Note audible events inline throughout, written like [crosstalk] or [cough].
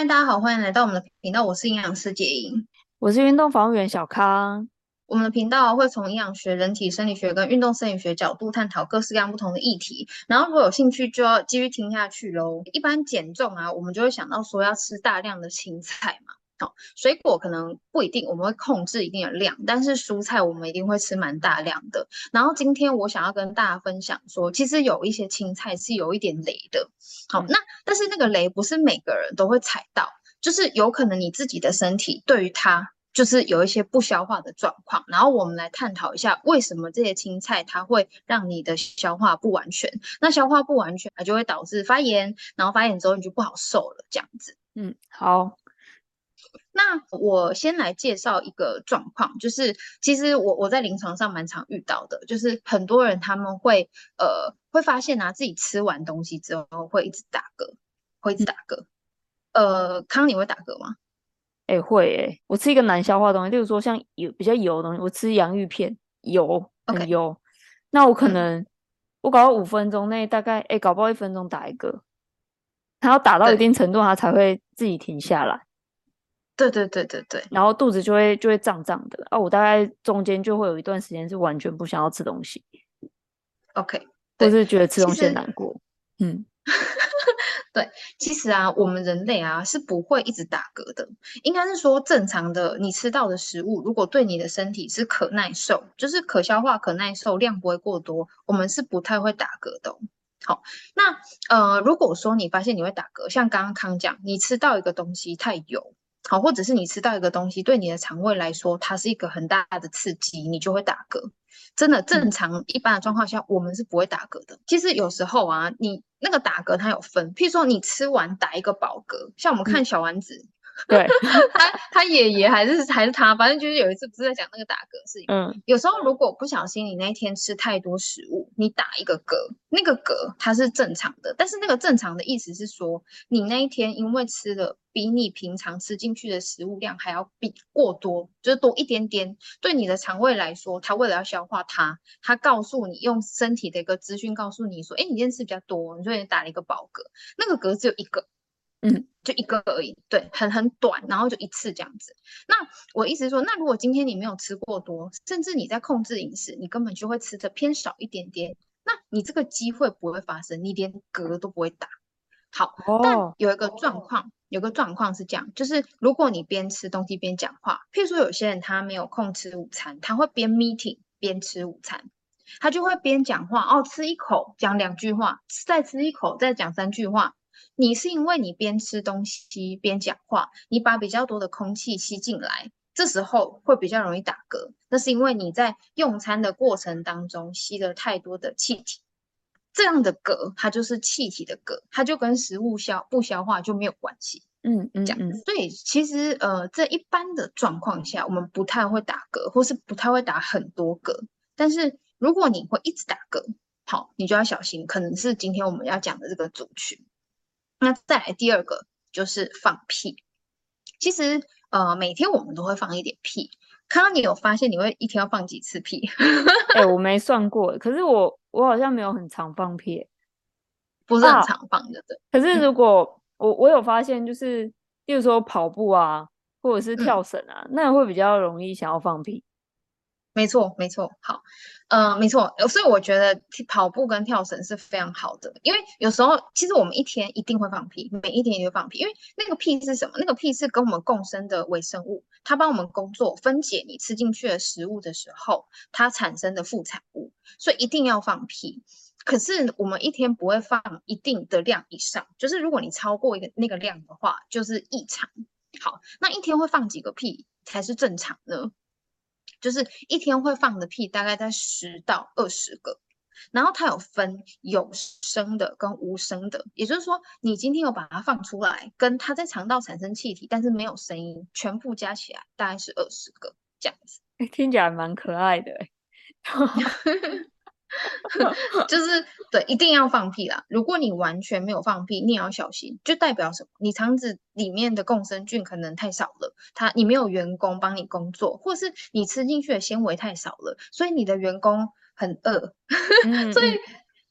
嗨，大家好，欢迎来到我们的频道，我是营养师杰英，我是运动防护员小康。我们的频道会从营养学、人体生理学跟运动生理学角度探讨各式各样不同的议题，然后如果有兴趣就要继续听下去喽。一般减重啊，我们就会想到说要吃大量的青菜嘛。好，水果可能不一定，我们会控制一定的量，但是蔬菜我们一定会吃蛮大量的。然后今天我想要跟大家分享说，其实有一些青菜是有一点雷的。好，那但是那个雷不是每个人都会踩到，就是有可能你自己的身体对于它就是有一些不消化的状况。然后我们来探讨一下，为什么这些青菜它会让你的消化不完全？那消化不完全，它就会导致发炎，然后发炎之后你就不好受了，这样子。嗯，好。那我先来介绍一个状况，就是其实我我在临床上蛮常遇到的，就是很多人他们会呃会发现啊，自己吃完东西之后会一直打嗝，会一直打嗝。呃，康你会打嗝吗？哎、欸，会哎、欸，我吃一个难消化的东西，例如说像油比较油的东西，我吃洋芋片，油很油.那我可能、嗯、我搞到五分钟内大概哎、欸，搞不好一分钟打一个，它要打到一定程度，它才会自己停下来。对对对对对，然后肚子就会就会胀胀的啊，我大概中间就会有一段时间是完全不想要吃东西，OK，或是觉得吃东西很难过，嗯，[laughs] 对，其实啊，我们人类啊是不会一直打嗝的，应该是说正常的，你吃到的食物如果对你的身体是可耐受，就是可消化、可耐受，量不会过多，我们是不太会打嗝的。好，那呃，如果说你发现你会打嗝，像刚刚康讲，你吃到一个东西太油。好，或者是你吃到一个东西，对你的肠胃来说，它是一个很大的刺激，你就会打嗝。真的，正常一般的状况下，我们是不会打嗝的。其实有时候啊，你那个打嗝它有分，譬如说你吃完打一个饱嗝，像我们看小丸子。嗯 [laughs] 对他，他爷爷还是还是他，反正就是有一次不是在讲那个打嗝事情。嗯，有时候如果不小心你那一天吃太多食物，你打一个嗝，那个嗝它是正常的，但是那个正常的意思是说，你那一天因为吃了比你平常吃进去的食物量还要比过多，就是多一点点，对你的肠胃来说，它为了要消化它，它告诉你用身体的一个资讯告诉你说，哎，你今天吃比较多，你说你打了一个饱嗝，那个嗝只有一个。嗯，就一个而已，对，很很短，然后就一次这样子。那我意思是说，那如果今天你没有吃过多，甚至你在控制饮食，你根本就会吃的偏少一点点，那你这个机会不会发生，你连嗝都不会打。好，哦、但有一个状况，有个状况是这样，就是如果你边吃东西边讲话，譬如说有些人他没有空吃午餐，他会边 meeting 边吃午餐，他就会边讲话，哦，吃一口讲两句话，再吃一口再讲三句话。你是因为你边吃东西边讲话，你把比较多的空气吸进来，这时候会比较容易打嗝。那是因为你在用餐的过程当中吸了太多的气体，这样的嗝它就是气体的嗝，它就跟食物消不消化就没有关系。嗯嗯，这样。所以其实呃，在一般的状况下，我们不太会打嗝，或是不太会打很多嗝。但是如果你会一直打嗝，好，你就要小心，可能是今天我们要讲的这个族群。那再来第二个就是放屁。其实呃，每天我们都会放一点屁。刚刚你有发现你会一天要放几次屁？[laughs] 哎、欸，我没算过，可是我我好像没有很常放屁，不是很常放的。可是如果我我有发现，就是例如说跑步啊，或者是跳绳啊，嗯、那会比较容易想要放屁。没错，没错，好，嗯、呃，没错，所以我觉得跑步跟跳绳是非常好的，因为有时候其实我们一天一定会放屁，每一天也会放屁，因为那个屁是什么？那个屁是跟我们共生的微生物，它帮我们工作分解你吃进去的食物的时候，它产生的副产物，所以一定要放屁。可是我们一天不会放一定的量以上，就是如果你超过一个那个量的话，就是异常。好，那一天会放几个屁才是正常呢？就是一天会放的屁大概在十到二十个，然后它有分有声的跟无声的，也就是说你今天有把它放出来，跟它在肠道产生气体，但是没有声音，全部加起来大概是二十个这样子。听起来蛮可爱的。[laughs] [laughs] 就是对，一定要放屁啦！如果你完全没有放屁，你也要小心，就代表什么？你肠子里面的共生菌可能太少了，它你没有员工帮你工作，或是你吃进去的纤维太少了，所以你的员工很饿，[laughs] 嗯、所以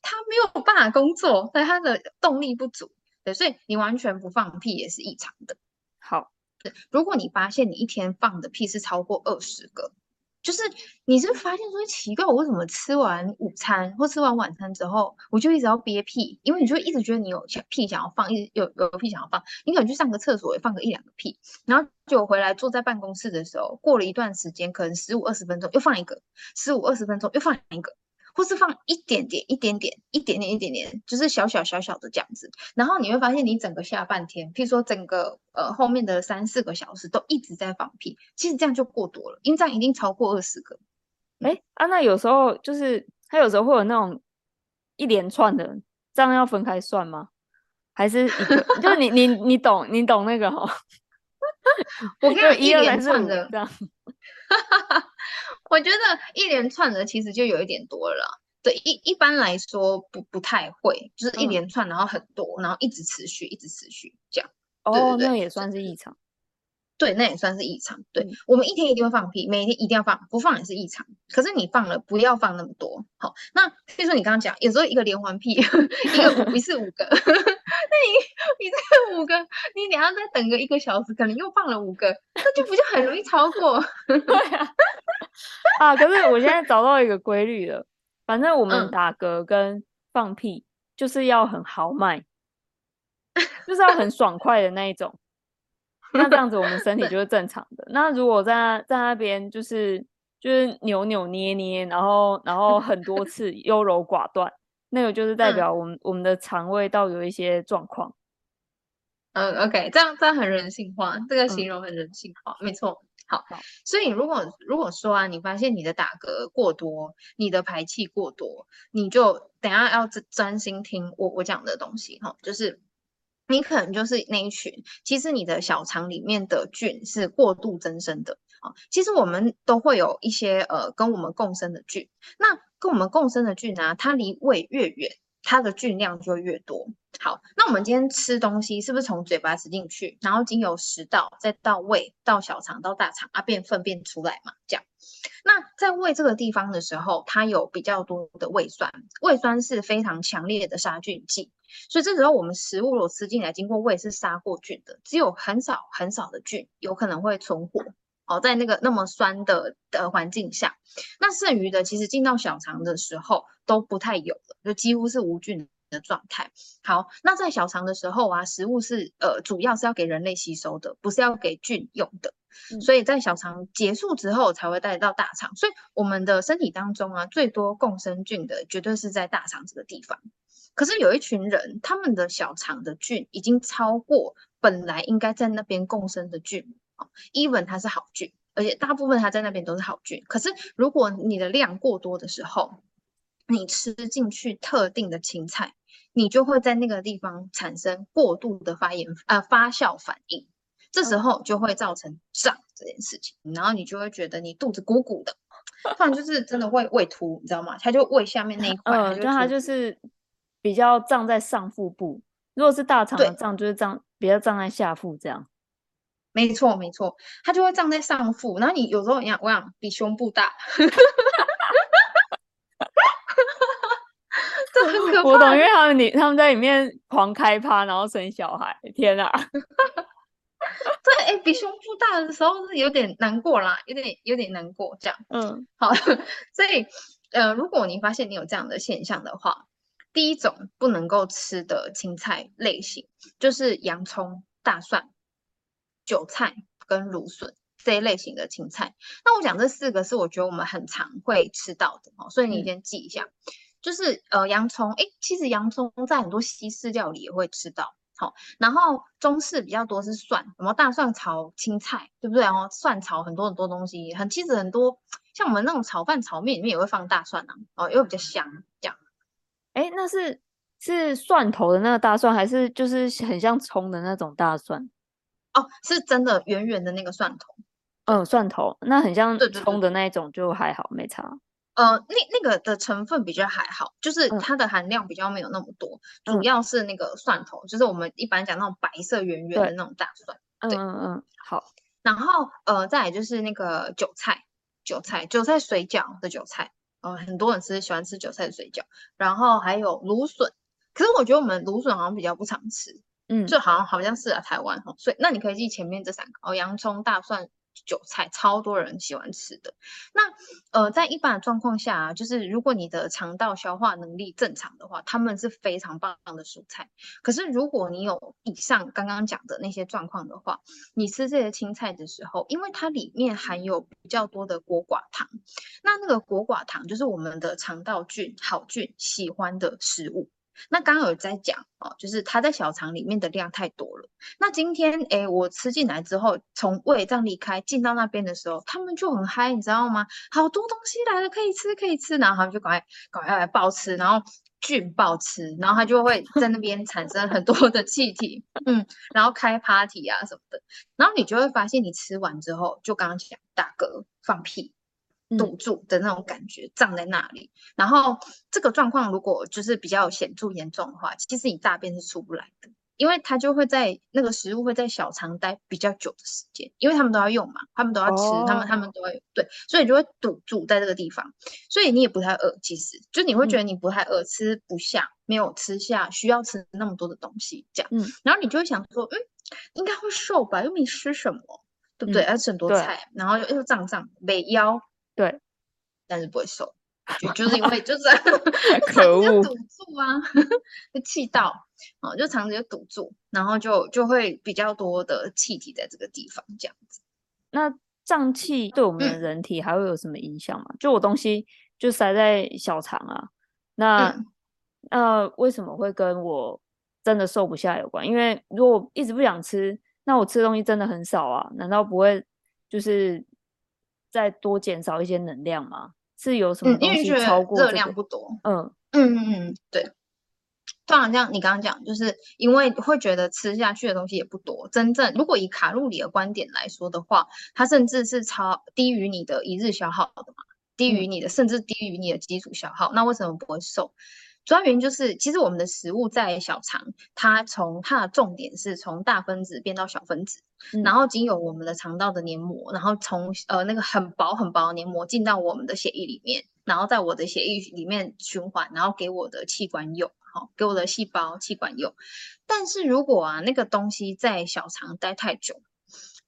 他没有办法工作，所以他的动力不足。对，所以你完全不放屁也是异常的。好，如果你发现你一天放的屁是超过二十个。就是你是发现说奇怪，我为什么吃完午餐或吃完晚餐之后，我就一直要憋屁？因为你就一直觉得你有想屁想要放，一直有有屁想要放，你可能去上个厕所也放个一两个屁，然后就回来坐在办公室的时候，过了一段时间，可能十五二十分钟又放一个，十五二十分钟又放一个。或是放一点点、一点点、一点点、一点点，就是小小小小的这样子，然后你会发现，你整个下半天，譬如说整个呃后面的三四个小时都一直在放屁，其实这样就过多了，因为这样已经超过二十个。哎、欸、啊，那有时候就是他有时候会有那种一连串的，这样要分开算吗？还是一？[laughs] 就是你你你懂你懂那个哈？[laughs] 我跟你说一连串的这样。[laughs] 我觉得一连串的其实就有一点多了啦，对，一一般来说不不太会，就是一连串，然后很多，嗯、然后一直持续，一直持续这样。哦，那也算是异常。对，那也算是异常。对、嗯、我们一天一定会放屁，每天一定要放，不放也是异常。可是你放了，不要放那么多。好，那比如说你刚刚讲，有时候一个连环屁，[laughs] 一个五一次五个，那你 [laughs] 你这个五个，你等下再等个一个小时，可能又放了五个，那就不就很容易超过？[laughs] 对啊。啊，可是我现在找到一个规律了，反正我们打嗝跟放屁就是要很豪迈，嗯、就是要很爽快的那一种。那这样子我们身体就是正常的。那如果在在那边就是就是扭扭捏捏，然后然后很多次优柔寡断，那个就是代表我们、嗯、我们的肠胃道有一些状况。嗯，OK，这样这样很人性化，这个形容很人性化，嗯、没错。好，所以如果如果说啊，你发现你的打嗝过多，你的排气过多，你就等下要专心听我我讲的东西哈，就是。你可能就是那一群，其实你的小肠里面的菌是过度增生的啊。其实我们都会有一些呃跟我们共生的菌，那跟我们共生的菌呢、啊，它离胃越远，它的菌量就越多。好，那我们今天吃东西是不是从嘴巴吃进去，然后经由食道，再到胃，到小肠，到大肠啊，变粪便出来嘛？这样。那在胃这个地方的时候，它有比较多的胃酸，胃酸是非常强烈的杀菌剂。所以这时候我们食物如果吃进来，经过胃是杀过菌的，只有很少很少的菌有可能会存活。好，在那个那么酸的的环境下，那剩余的其实进到小肠的时候都不太有了，就几乎是无菌的状态。好，那在小肠的时候啊，食物是呃主要是要给人类吸收的，不是要给菌用的。所以在小肠结束之后才会带到大肠。所以我们的身体当中啊，最多共生菌的绝对是在大肠这个地方。可是有一群人，他们的小肠的菌已经超过本来应该在那边共生的菌啊，even 它是好菌，而且大部分它在那边都是好菌。可是如果你的量过多的时候，你吃进去特定的青菜，你就会在那个地方产生过度的发炎呃发酵反应，这时候就会造成胀这件事情，然后你就会觉得你肚子鼓鼓的，不然就是真的会胃凸，你知道吗？它就胃下面那一块，嗯，就它就是。比较胀在上腹部，如果是大肠的胀，就是胀比较胀在下腹这样。没错没错，它就会胀在上腹，然后你有时候你想，我想比胸部大，[laughs] 这很可怕。我懂，因为他们你他们在里面狂开趴，然后生小孩，天哪！对，哎，比胸部大的时候是有点难过啦，有点有点难过这样。嗯，好，[laughs] 所以呃，如果你发现你有这样的现象的话。第一种不能够吃的青菜类型，就是洋葱、大蒜、韭菜跟芦笋这一类型的青菜。那我讲这四个是我觉得我们很常会吃到的哦，所以你先记一下。嗯、就是呃洋葱，哎，其实洋葱在很多西式料理也会吃到。好，然后中式比较多是蒜，什么大蒜炒青菜，对不对？然后蒜炒很多很多东西，很其实很多像我们那种炒饭、炒面里面也会放大蒜啊，哦，因为比较香这样。哎，那是是蒜头的那个大蒜，还是就是很像葱的那种大蒜？哦，是真的圆圆的那个蒜头。嗯，蒜头，那很像葱的那一种，就还好，没差。呃，那那个的成分比较还好，就是它的含量比较没有那么多，嗯、主要是那个蒜头，就是我们一般讲那种白色圆圆的那种大蒜。对，嗯嗯嗯，好。然后呃，再来就是那个韭菜，韭菜，韭菜水饺的韭菜。呃，很多人吃喜欢吃韭菜的水饺，然后还有芦笋，可是我觉得我们芦笋好像比较不常吃，嗯，就好像好像是啊，台湾哈，所以那你可以记前面这三个哦，洋葱、大蒜。韭菜超多人喜欢吃的。那呃，在一般的状况下啊，就是如果你的肠道消化能力正常的话，它们是非常棒的蔬菜。可是如果你有以上刚刚讲的那些状况的话，你吃这些青菜的时候，因为它里面含有比较多的果寡糖，那那个果寡糖就是我们的肠道菌好菌喜欢的食物。那刚刚有在讲哦，就是它在小肠里面的量太多了。那今天哎，我吃进来之后，从胃这样离开进到那边的时候，他们就很嗨，你知道吗？好多东西来了，可以吃，可以吃，然后他们就赶快赶快来暴吃，然后菌暴吃，然后它就会在那边产生很多的气体，嗯，然后开 party 啊什么的，然后你就会发现，你吃完之后，就刚刚讲打嗝、放屁。堵住的那种感觉，胀在那里。然后这个状况如果就是比较显著严重的话，其实你大便是出不来的，因为它就会在那个食物会在小肠待比较久的时间，因为他们都要用嘛，他们都要吃，他们他们都会对，所以就会堵住在这个地方。所以你也不太饿，其实就你会觉得你不太饿，吃不下，没有吃下需要吃那么多的东西，这样。嗯。然后你就会想说，嗯，应该会瘦吧，又没吃什么，对不对？而且很多菜，然后又又胀胀，没腰。对，但是不会瘦，[laughs] 就就是因为就是 [laughs] 可恶堵住啊，就气到哦，就肠子就堵住，然后就就会比较多的气体在这个地方这样子。那胀气对我们的人体还会有什么影响吗？嗯、就我东西就塞在小肠啊，那、嗯、那为什么会跟我真的瘦不下有关？因为如果一直不想吃，那我吃的东西真的很少啊，难道不会就是？再多减少一些能量吗？是有什么东西超过、这个、热量不多？嗯嗯嗯嗯，对。就好像你刚刚讲，就是因为会觉得吃下去的东西也不多。真正如果以卡路里的观点来说的话，它甚至是超低于你的一日消耗的嘛，低于你的、嗯、甚至低于你的基础消耗。那为什么不会瘦？主要原因就是，其实我们的食物在小肠，它从它的重点是从大分子变到小分子，嗯、然后经由我们的肠道的黏膜，然后从呃那个很薄很薄的黏膜进到我们的血液里面，然后在我的血液里面循环，然后给我的器官用，好、哦，给我的细胞器官用。但是如果啊那个东西在小肠待太久，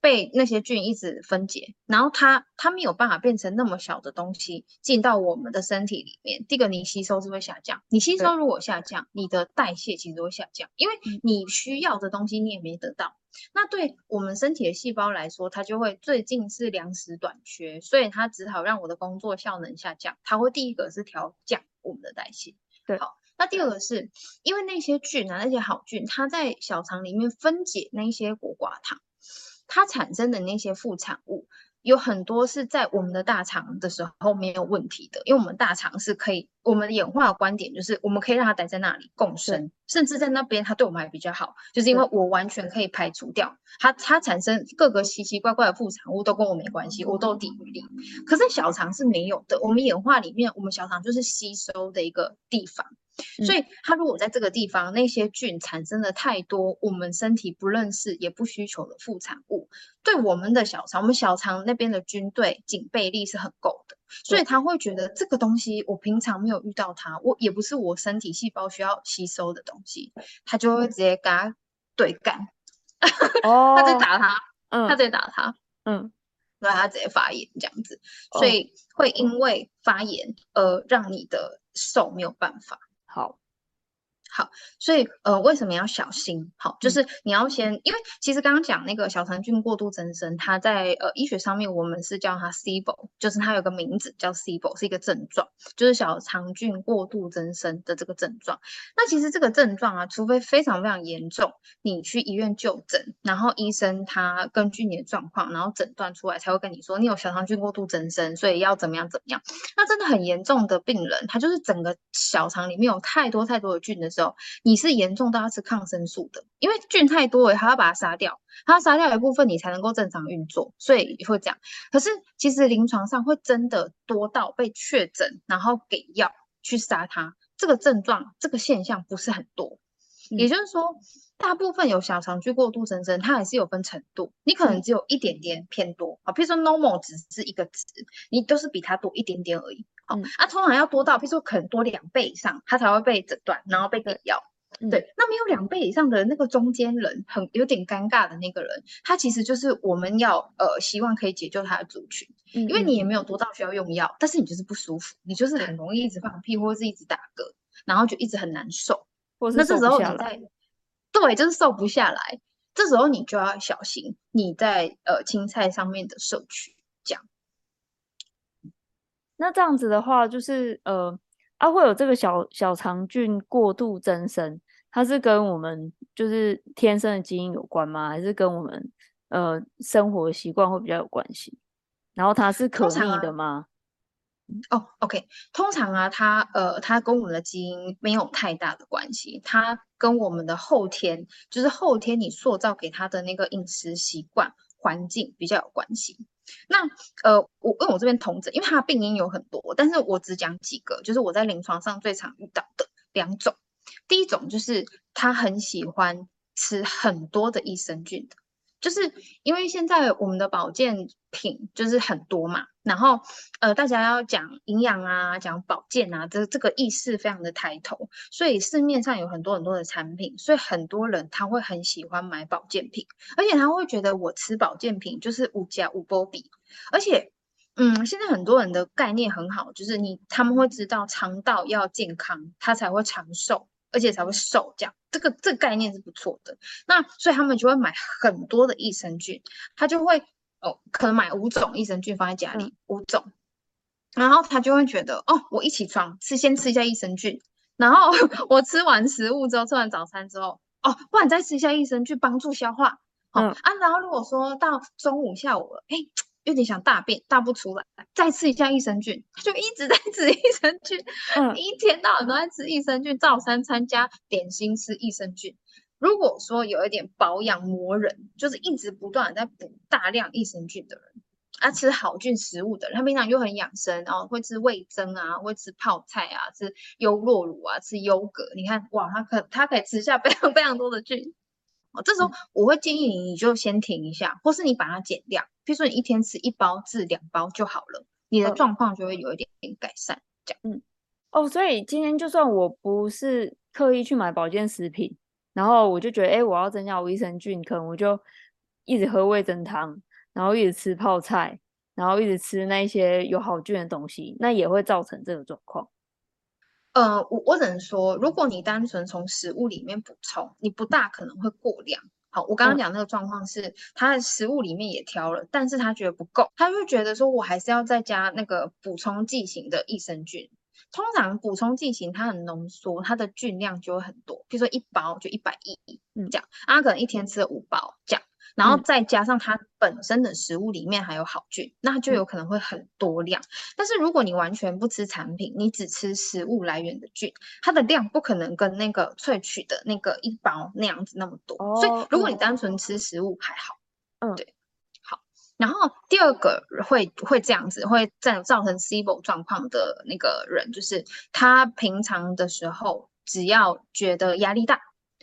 被那些菌一直分解，然后它它没有办法变成那么小的东西进到我们的身体里面。第一个，你吸收是会下降。你吸收如果下降，你的代谢其实会下降，因为你需要的东西你也没得到。那对我们身体的细胞来说，它就会最近是粮食短缺，所以它只好让我的工作效能下降。它会第一个是调降我们的代谢。对，好。那第二个是因为那些菌啊，那些好菌，它在小肠里面分解那些果寡糖。它产生的那些副产物有很多是在我们的大肠的时候没有问题的，因为我们大肠是可以，我们的演化的观点就是我们可以让它待在那里共生，甚至在那边它对我们还比较好，就是因为我完全可以排除掉它，它产生各个奇奇怪怪的副产物都跟我没关系，我都有抵御力。可是小肠是没有的，我们演化里面，我们小肠就是吸收的一个地方。所以，它如果在这个地方，那些菌产生了太多我们身体不认识也不需求的副产物，对我们的小肠，我们小肠那边的军队警备力是很够的，所以。他会觉得这个东西我平常没有遇到它，我也不是我身体细胞需要吸收的东西，他就会直接跟他对干，哦，他在打他，嗯，他在打他，嗯，让他直接发炎这样子，所以会因为发炎而让你的手没有办法。好。好，所以呃，为什么要小心？好，就是你要先，嗯、因为其实刚刚讲那个小肠菌过度增生，它在呃医学上面我们是叫它 SIBO，就是它有个名字叫 SIBO，是一个症状，就是小肠菌过度增生的这个症状。那其实这个症状啊，除非非常非常严重，你去医院就诊，然后医生他根据你的状况，然后诊断出来才会跟你说你有小肠菌过度增生，所以要怎么样怎么样。那真的很严重的病人，他就是整个小肠里面有太多太多的菌的时候。你是严重到要吃抗生素的，因为菌太多了，还要把它杀掉，它杀掉一部分，你才能够正常运作，所以会这样。可是其实临床上会真的多到被确诊，然后给药去杀它，这个症状，这个现象不是很多。嗯、也就是说，大部分有小肠菌过度增生，它还是有分程度，你可能只有一点点偏多啊，譬如说 normal 只是一个值，你都是比它多一点点而已。嗯、啊，通常要多到，比如说可能多两倍以上，他才会被诊断，然后被给药。嗯、对，那没有两倍以上的那个中间人，很有点尴尬的那个人，他其实就是我们要呃希望可以解救他的族群，嗯，因为你也没有多到需要用药，但是你就是不舒服，你就是很容易一直放屁或者是一直打嗝，然后就一直很难受，或是那这时候你在，对，就是瘦不下来，这时候你就要小心你在呃青菜上面的摄取，这样。那这样子的话，就是呃。啊，会有这个小小肠菌过度增生，它是跟我们就是天生的基因有关吗？还是跟我们呃生活习惯会比较有关系？然后它是可逆的吗？哦，OK，通常啊，它呃，它跟我们的基因没有太大的关系，它跟我们的后天，就是后天你塑造给它的那个饮食习惯环境比较有关系。那呃，我因为我这边同诊，因为他的病因有很多，但是我只讲几个，就是我在临床上最常遇到的两种。第一种就是他很喜欢吃很多的益生菌的，就是因为现在我们的保健品就是很多嘛。然后，呃，大家要讲营养啊，讲保健啊，这这个意识非常的抬头，所以市面上有很多很多的产品，所以很多人他会很喜欢买保健品，而且他会觉得我吃保健品就是无价无波比，而且，嗯，现在很多人的概念很好，就是你他们会知道肠道要健康，他才会长寿，而且才会瘦，这样这个这个概念是不错的。那所以他们就会买很多的益生菌，他就会。哦，可能买五种益生菌放在家里，嗯、五种，然后他就会觉得，哦，我一起床吃先吃一下益生菌，然后 [laughs] 我吃完食物之后，吃完早餐之后，哦，不然再吃一下益生菌帮助消化，好、哦嗯、啊，然后如果说到中午下午了，哎，有点想大便，大不出来，再吃一下益生菌，他就一直在吃益生菌，嗯，[laughs] 一天到晚都在吃益生菌，早餐餐加点心吃益生菌。如果说有一点保养磨人，就是一直不断的在补大量益生菌的人，啊，吃好菌食物的人，他平常又很养生，然后会吃味增啊，会吃泡菜啊，吃优酪乳啊，吃优格，你看哇，他可他可以吃下非常非常多的菌。哦，这时候我会建议你，你就先停一下，或是你把它减掉。譬如说你一天吃一包至两包就好了，你的状况就会有一点点改善。这样，嗯，哦，所以今天就算我不是刻意去买保健食品。然后我就觉得，哎，我要增加我益生菌，可能我就一直喝味增汤，然后一直吃泡菜，然后一直吃那些有好菌的东西，那也会造成这个状况。呃，我我只能说，如果你单纯从食物里面补充，你不大可能会过量。好，我刚刚讲那个状况是，嗯、他的食物里面也挑了，但是他觉得不够，他就觉得说我还是要再加那个补充剂型的益生菌。通常补充剂型它很浓缩，它的菌量就会很多，比如说一包就一百亿，嗯，这样，啊，可能一天吃了五包这样，然后再加上它本身的食物里面还有好菌，嗯、那就有可能会很多量。但是如果你完全不吃产品，你只吃食物来源的菌，它的量不可能跟那个萃取的那个一包那样子那么多。哦、所以如果你单纯吃食物还好，嗯，对。然后第二个会会这样子，会造造成 SIBO 状况的那个人，就是他平常的时候，只要觉得压力大，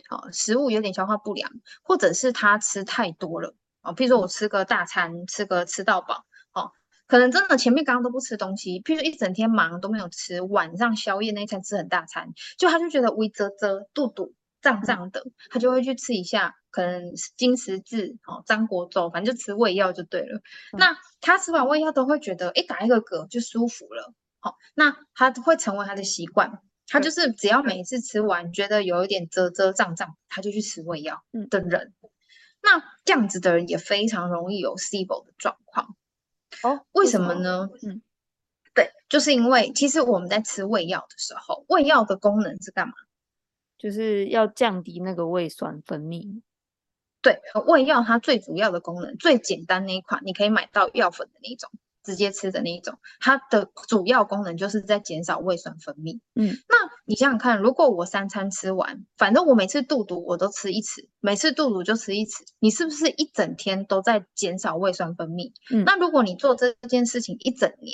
哦，食物有点消化不良，或者是他吃太多了，哦，譬如说我吃个大餐，吃个吃到饱，哦，可能真的前面刚刚都不吃东西，譬如说一整天忙都没有吃，晚上宵夜那一餐吃很大餐，就他就觉得胃啧啧，肚肚胀胀的，他就会去吃一下。可能金石字哦，张国周，反正就吃胃药就对了。嗯、那他吃完胃药都会觉得，哎，打一个嗝就舒服了。好、哦，那他会成为他的习惯。他就是只要每一次吃完，觉得有一点遮遮胀胀，他就去吃胃药的人。嗯、那这样子的人也非常容易有 SIBO 的状况。哦，为什么呢？嗯，对，就是因为其实我们在吃胃药的时候，胃药的功能是干嘛？就是要降低那个胃酸分泌。对，胃药它最主要的功能，最简单那一款，你可以买到药粉的那一种，直接吃的那一种，它的主要功能就是在减少胃酸分泌。嗯，那你想想看，如果我三餐吃完，反正我每次肚肚我都吃一匙，每次肚肚就吃一匙，你是不是一整天都在减少胃酸分泌？嗯，那如果你做这件事情一整年，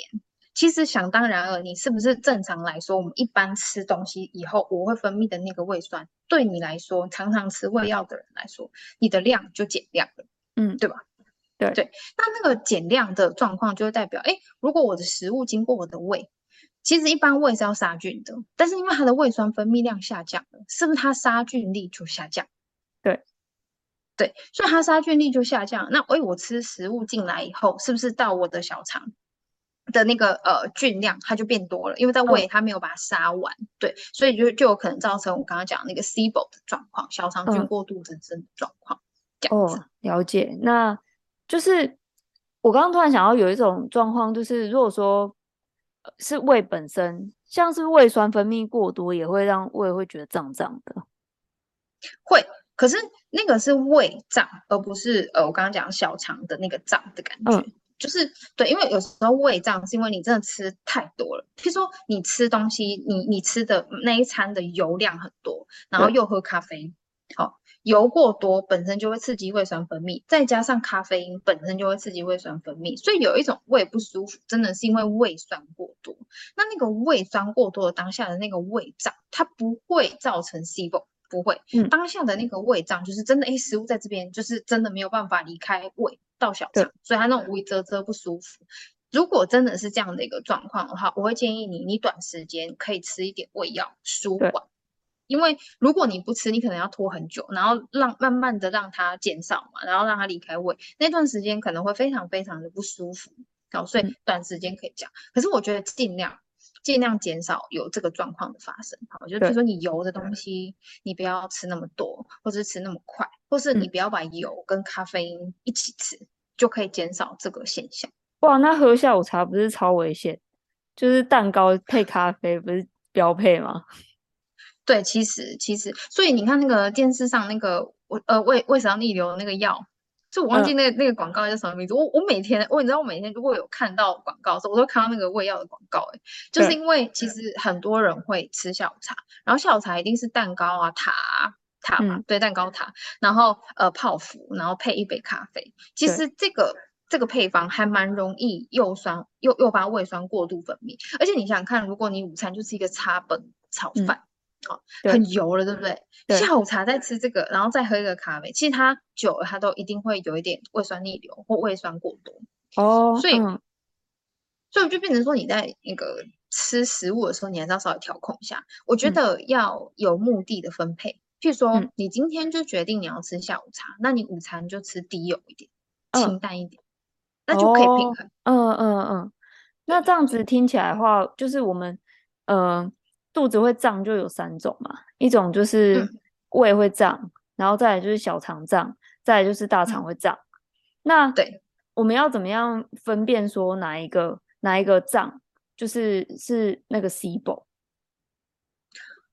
其实想当然了，你是不是正常来说，我们一般吃东西以后，我会分泌的那个胃酸，对你来说，常常吃胃药的人来说，你的量就减量了，嗯，对吧？对对，那那个减量的状况就会代表，哎，如果我的食物经过我的胃，其实一般胃是要杀菌的，但是因为它的胃酸分泌量下降了，是不是它杀菌力就下降？对，对，所以它杀菌力就下降。那哎，我吃食物进来以后，是不是到我的小肠的那个呃菌量它就变多了？因为在胃它没有把它杀完，嗯、对，所以就就有可能造成我刚刚讲那个 SIBO 的状况，小肠菌过度增生的状况。嗯、哦，了解。那就是我刚刚突然想到有一种状况，就是如果说。是胃本身，像是胃酸分泌过多，也会让胃会觉得胀胀的。会，可是那个是胃胀，而不是呃，我刚刚讲小肠的那个胀的感觉。嗯、就是对，因为有时候胃胀是因为你真的吃太多了。譬如说你吃东西，你你吃的那一餐的油量很多，然后又喝咖啡，好、嗯。油过多本身就会刺激胃酸分泌，再加上咖啡因本身就会刺激胃酸分泌，所以有一种胃不舒服，真的是因为胃酸过多。那那个胃酸过多的当下的那个胃胀，它不会造成 SIBO，不会。嗯，当下的那个胃胀就是真的，哎，食物在这边就是真的没有办法离开胃到小肠，所以它那种胃啧啧不舒服。如果真的是这样的一个状况的话，我会建议你，你短时间可以吃一点胃药舒缓。因为如果你不吃，你可能要拖很久，然后让慢慢的让它减少嘛，然后让它离开胃，那段时间可能会非常非常的不舒服。好，所以短时间可以讲，可是我觉得尽量尽量减少有这个状况的发生。好，就比如说你油的东西，你不要吃那么多，或是吃那么快，或是你不要把油跟咖啡因一起吃，就可以减少这个现象。哇，那喝下午茶不是超危险？就是蛋糕配咖啡不是标配吗？对，其实其实，所以你看那个电视上那个我呃胃胃食道逆流的那个药，就我忘记那个、嗯、那个广告叫什么名字。我我每天我你知道我每天如果有看到广告的时候，我都看到那个胃药的广告。哎，就是因为其实很多人会吃下午茶，然后下午茶一定是蛋糕啊塔塔嘛，对，蛋糕塔，然后呃泡芙，然后配一杯咖啡。其实这个这个配方还蛮容易诱酸又诱发胃酸过度分泌，而且你想想看，如果你午餐就是一个叉本炒饭。嗯哦，很油了，对不对？对，下午茶再吃这个，然后再喝一个咖啡，其实它久了，它都一定会有一点胃酸逆流或胃酸过多。哦，所以，嗯、所以就变成说，你在那个吃食物的时候，你还是要稍微调控一下。我觉得要有目的的分配，嗯、譬如说，你今天就决定你要吃下午茶，嗯、那你午餐就吃低油一点，嗯、清淡一点，那就可以平衡。嗯嗯嗯。那这样子听起来的话，就是我们，嗯、呃。肚子会胀就有三种嘛，一种就是胃会胀，嗯、然后再来就是小肠胀，再来就是大肠会胀。嗯、那对，我们要怎么样分辨说哪一个哪一个胀，就是是那个 SIBO？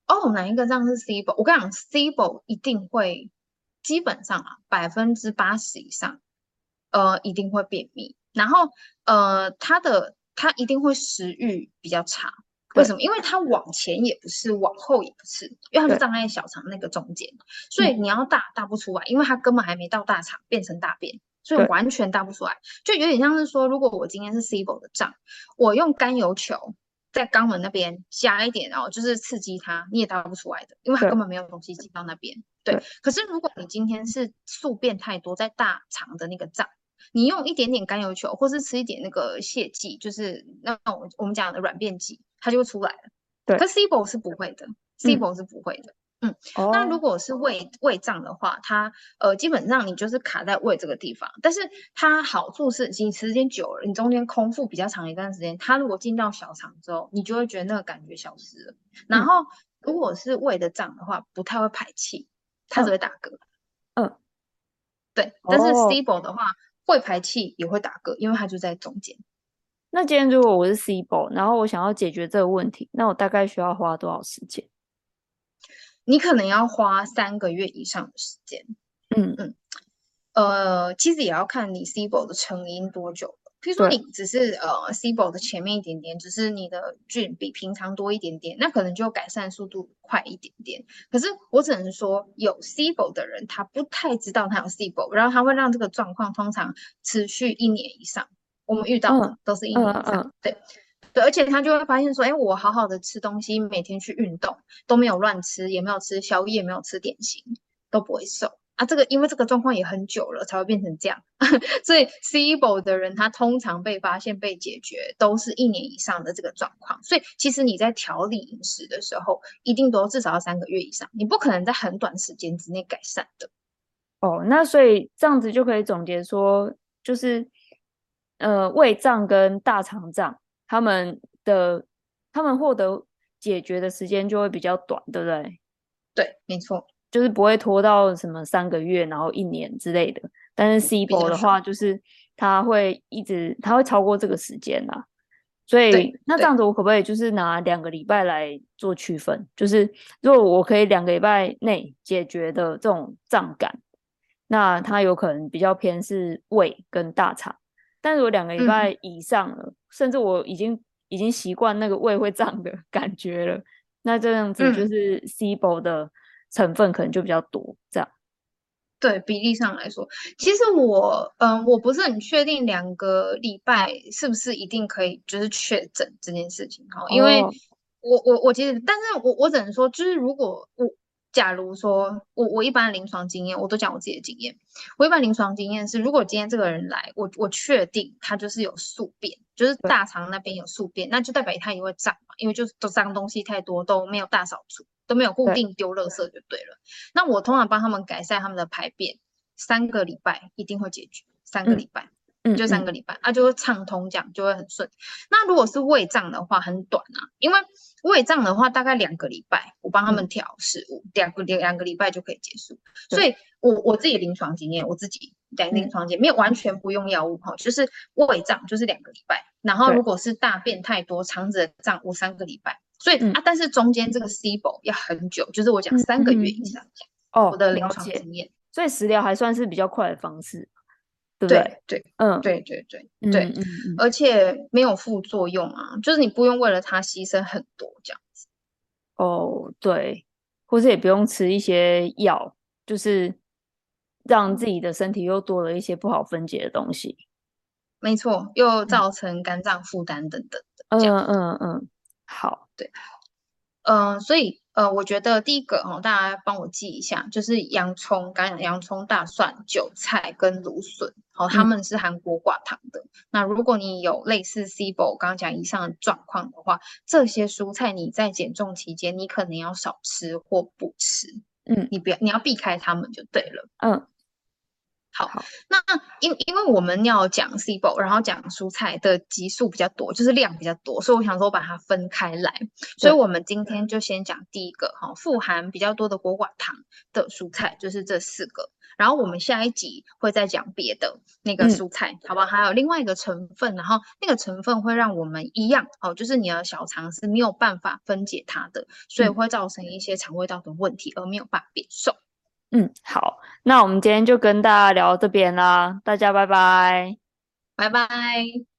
哦，哪一个胀是 SIBO？我跟你讲，SIBO 一定会，基本上啊，百分之八十以上，呃，一定会便秘，然后呃，它的它一定会食欲比较差。为什么？因为它往前也不是，往后也不是，因为它是胀在小肠那个中间，所以你要大大不出来，因为它根本还没到大肠变成大便，所以完全大不出来，就有点像是说，如果我今天是 SIBO 的胀，我用甘油球在肛门那边加一点，然后就是刺激它，你也大不出来的，因为它根本没有东西进到那边。对，可是如果你今天是宿便太多在大肠的那个胀。你用一点点甘油球，或是吃一点那个泻剂，就是那种我们讲的软便剂，它就会出来了。对，可 SIBO 是不会的，SIBO 是不会的。嗯，嗯哦、那如果是胃胃胀的话，它呃基本上你就是卡在胃这个地方，但是它好处是你时间久了，你中间空腹比较长一段时间，它如果进到小肠之后，你就会觉得那个感觉消失了。然后如果是胃的胀的话，不太会排气，它只会打嗝。嗯，对，但是 SIBO 的话。哦会排气也会打嗝，因为它就在中间。那今天如果我是 Cibo，然后我想要解决这个问题，那我大概需要花多少时间？你可能要花三个月以上的时间。嗯嗯，呃，其实也要看你 Cibo 的成因多久。譬如说你只是呃 Cibo 的前面一点点，只是你的菌比平常多一点点，那可能就改善速度快一点点。可是我只能说，有 Cibo 的人他不太知道他有 Cibo，然后他会让这个状况通常持续一年以上。我们遇到的都是一年以上，嗯嗯嗯、对对，而且他就会发现说，哎，我好好的吃东西，每天去运动都没有乱吃，也没有吃宵夜，没有吃点心，都不会瘦。啊，这个因为这个状况也很久了，才会变成这样。[laughs] 所以 Cibo 的人，他通常被发现被解决，都是一年以上的这个状况。所以其实你在调理饮食的时候，一定都至少要三个月以上，你不可能在很短时间之内改善的。哦，那所以这样子就可以总结说，就是呃，胃胀跟大肠胀，他们的他们获得解决的时间就会比较短，对不对？对，没错。就是不会拖到什么三个月，然后一年之类的。但是 SIBO 的话，就是它会一直，它会超过这个时间啦。所以那这样子，我可不可以就是拿两个礼拜来做区分？就是如果我可以两个礼拜内解决的这种胀感，那它有可能比较偏是胃跟大肠。但如果两个礼拜以上了，嗯、甚至我已经已经习惯那个胃会胀的 [laughs] 感觉了，那这样子就是 SIBO 的。成分可能就比较多，这样。对，比例上来说，其实我嗯，我不是很确定两个礼拜是不是一定可以就是确诊这件事情哈，因为我我我其实，但是我我只能说，就是如果我假如说我我一般临床经验，我都讲我自己的经验，我一般临床经验是，如果今天这个人来，我我确定他就是有宿便，就是大肠那边有宿便，那就代表他也会胀嘛，因为就是都脏东西太多都没有大扫除。都没有固定丢垃圾就对了。那我通常帮他们改善他们的排便，三个礼拜一定会解决。三个礼拜，嗯，就三个礼拜，嗯嗯、啊，就会畅通，这样就会很顺。那如果是胃胀的话，很短啊，因为胃胀的话大概两个礼拜，我帮他们调食物，两个两两个礼拜就可以结束。所以我我自己临床经验，我自己在临床经验没有完全不用药物哈，就是胃胀就是两个礼拜，然后如果是大便太多，肠子的胀，我三个礼拜。所以、嗯、啊，但是中间这个 Cibo 要很久，就是我讲三个月以上讲。哦、嗯，我的临床经验，所以食疗还算是比较快的方式，对不对？对，嗯，对对对对，嗯、而且没有副作用啊，就是你不用为了它牺牲很多这样子。哦，对，或者也不用吃一些药，就是让自己的身体又多了一些不好分解的东西。没错，又造成肝脏负担等等的。嗯嗯嗯。嗯好，对，嗯、呃，所以呃，我觉得第一个哈，大家帮我记一下，就是洋葱、干洋葱、大蒜、韭菜跟芦笋，好，他们是含果寡糖的。嗯、那如果你有类似 Cibo 刚刚讲以上的状况的话，这些蔬菜你在减重期间你可能要少吃或不吃，嗯，你不要，你要避开它们就对了，嗯。好，那因因为我们要讲 Cibo 然后讲蔬菜的集数比较多，就是量比较多，所以我想说把它分开来。所以我们今天就先讲第一个哈，富含比较多的果寡糖的蔬菜，就是这四个。然后我们下一集会再讲别的那个蔬菜，嗯、好不好？还有另外一个成分，然后那个成分会让我们一样哦，就是你的小肠是没有办法分解它的，所以会造成一些肠胃道的问题，而没有办法变瘦。嗯，好，那我们今天就跟大家聊到这边啦，大家拜拜，拜拜。